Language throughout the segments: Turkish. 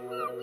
Now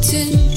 To.